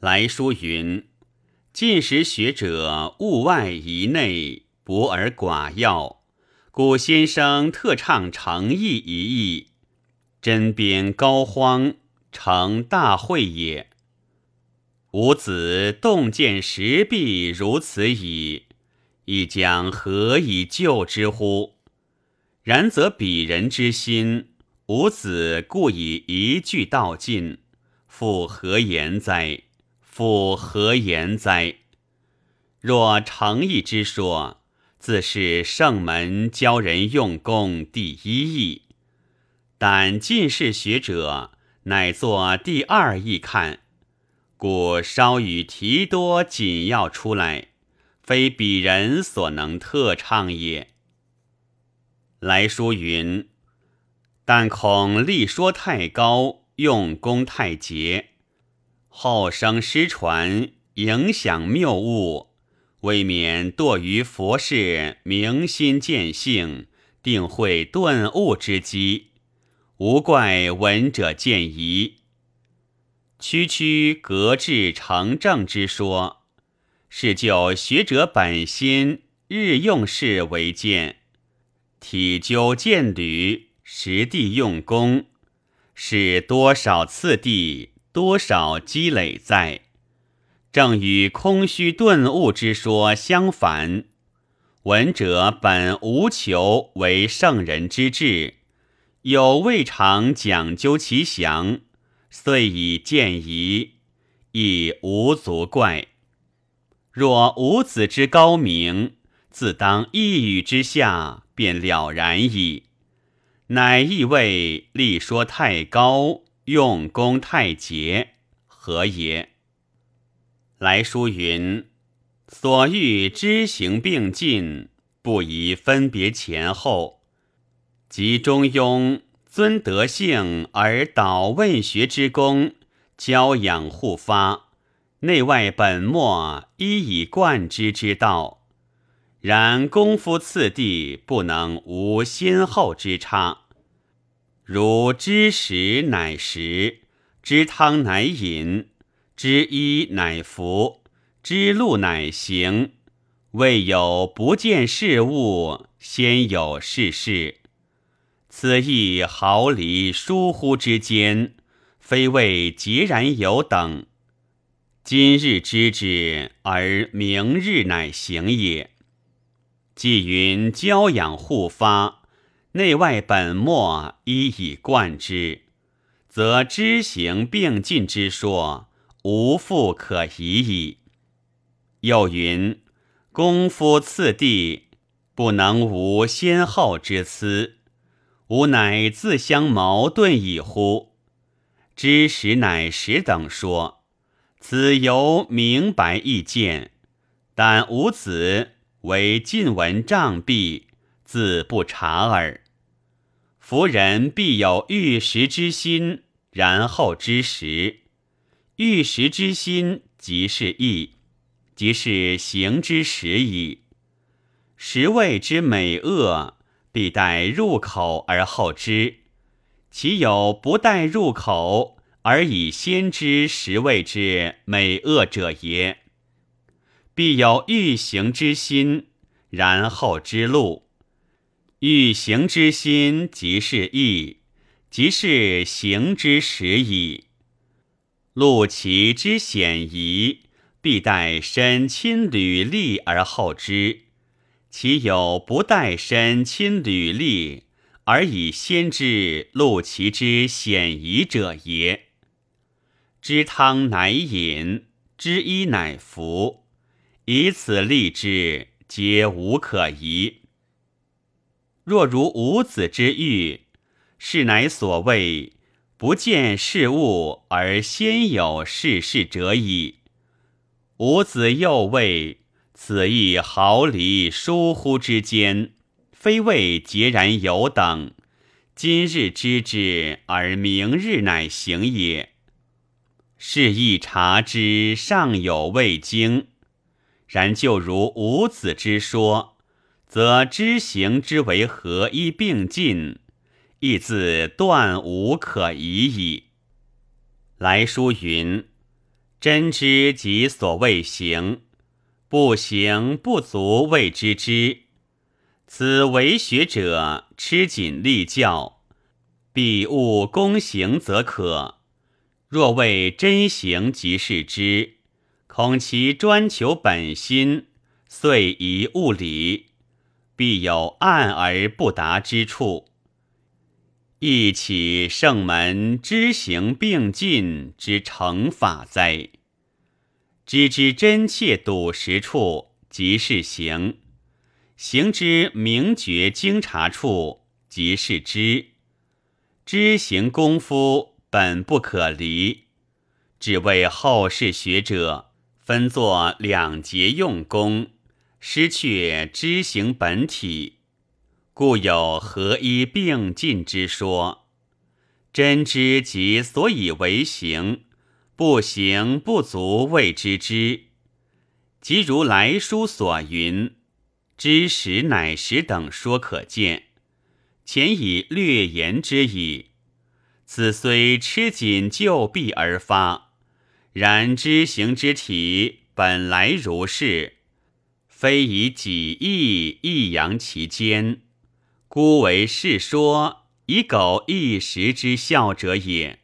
来书云：近时学者物外宜内，博而寡要。古先生特唱诚意一意，针砭膏肓，成大会也。吾子洞见石壁如此矣，亦将何以救之乎？然则鄙人之心，吾子故以一句道尽，复何言哉？复何言哉？若诚意之说，自是圣门教人用功第一义；但近世学者，乃作第二义看，故稍与提多紧要出来，非鄙人所能特唱也。来书云：但恐力说太高，用功太节。后生失传，影响谬误，未免堕于佛事明心见性，定会顿悟之机，无怪闻者见疑。区区格致成正之说，是就学者本心日用事为鉴，体究见履，实地用功，是多少次第。多少积累在，正与空虚顿悟之说相反。闻者本无求为圣人之志，有未尝讲究其详，遂以见疑，亦无足怪。若吾子之高明，自当一语之下便了然矣。乃意味力说太高。用功太节，何也？来书云：所欲知行并进，不宜分别前后。即中庸尊德性而导问学之功，教养互发，内外本末一以贯之之道。然功夫次第不能无先后之差。如知食乃食，知汤乃饮，知衣乃服，知路乃行。未有不见事物，先有事事。此亦毫厘疏忽之间，非谓截然有等。今日知之，而明日乃行也。既云教养互发。内外本末一以贯之，则知行并进之说无复可疑矣。又云功夫次第不能无先后之思，吾乃自相矛盾矣乎？知时乃时等说，此由明白易见，但吾子为晋文障蔽。自不察耳。夫人必有欲识之心，然后知识。欲识之心即是义，即是行之时矣。食味之美恶，必待入口而后知。其有不待入口而以先知食味之美恶者也？必有欲行之心，然后知路。欲行之心，即是义，即是行之时矣。路其之险夷，必待身亲履历而后知。其有不待身亲履历而以先知路其之险夷者也？知汤乃饮，知衣乃服，以此立之，皆无可疑。若如五子之欲，是乃所谓不见事物而先有事事者矣。五子又谓此亦毫厘疏忽之间，非谓截然有等。今日知之而明日乃行也。是亦察之尚有未经，然就如五子之说。则知行之为合一并进，亦自断无可疑矣。来书云：真知即所谓行，不行不足谓知之。此为学者吃紧立教，必务公行则可。若谓真行即是知，恐其专求本心，遂遗物理，必有暗而不达之处。一起圣门知行并进之成法哉？知之真切笃实处，即是行；行之明觉精察处，即是知。知行功夫本不可离，只为后世学者分作两节用功，失去知行本体。故有合一并进之说，真知即所以为行，不行不足谓知之。即如来书所云：“知识乃识等说可见，前已略言之矣。此虽吃紧就弊而发，然知行之体本来如是，非以己意抑扬其间。”孤为世说，以苟一时之效者也。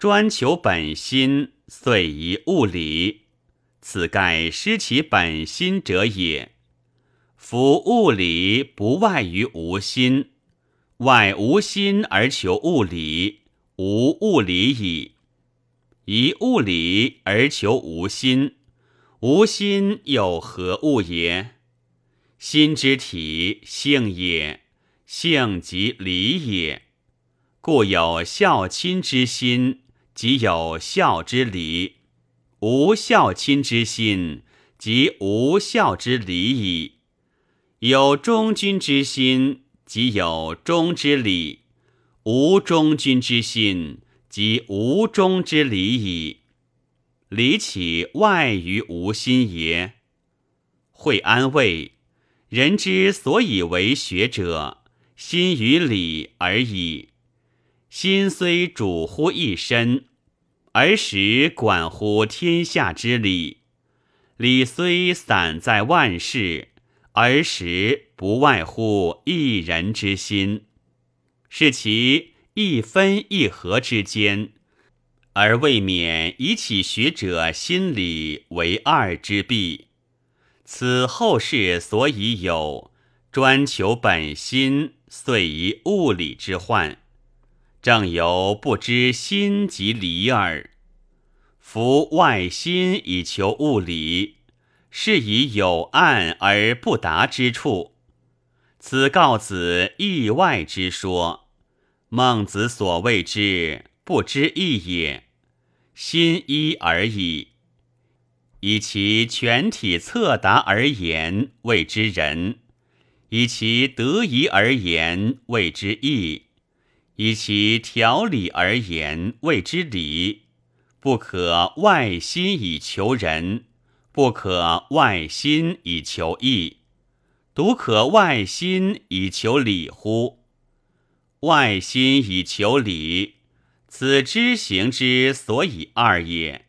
专求本心，遂遗物理，此盖失其本心者也。夫物理不外于无心，外无心而求物理，无物理矣。以物理而求无心，无心有何物也？心之体性也，性即理也。故有孝亲之心，即有孝之理；无孝亲之心，即无孝之理矣。有忠君之心，即有忠之理；无忠君之心，即无忠之理矣。理岂外于无心也？会安慰。人之所以为学者，心与理而已。心虽主乎一身，而实管乎天下之理；理虽散在万事，而实不外乎一人之心。是其一分一合之间，而未免以起学者心理为二之弊。此后世所以有专求本心，遂以物理之患，正由不知心即理耳。夫外心以求物理，是以有暗而不达之处。此告子意外之说。孟子所谓之不知义也，心一而已。以其全体测达而言，谓之仁；以其得宜而言，谓之义；以其条理而言，谓之礼。不可外心以求仁，不可外心以求义，独可外心以求礼乎？外心以求礼，此知行之所以二也。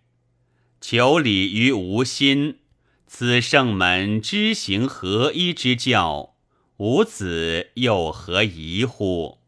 求理于无心，此圣门知行合一之教，吾子又何疑乎？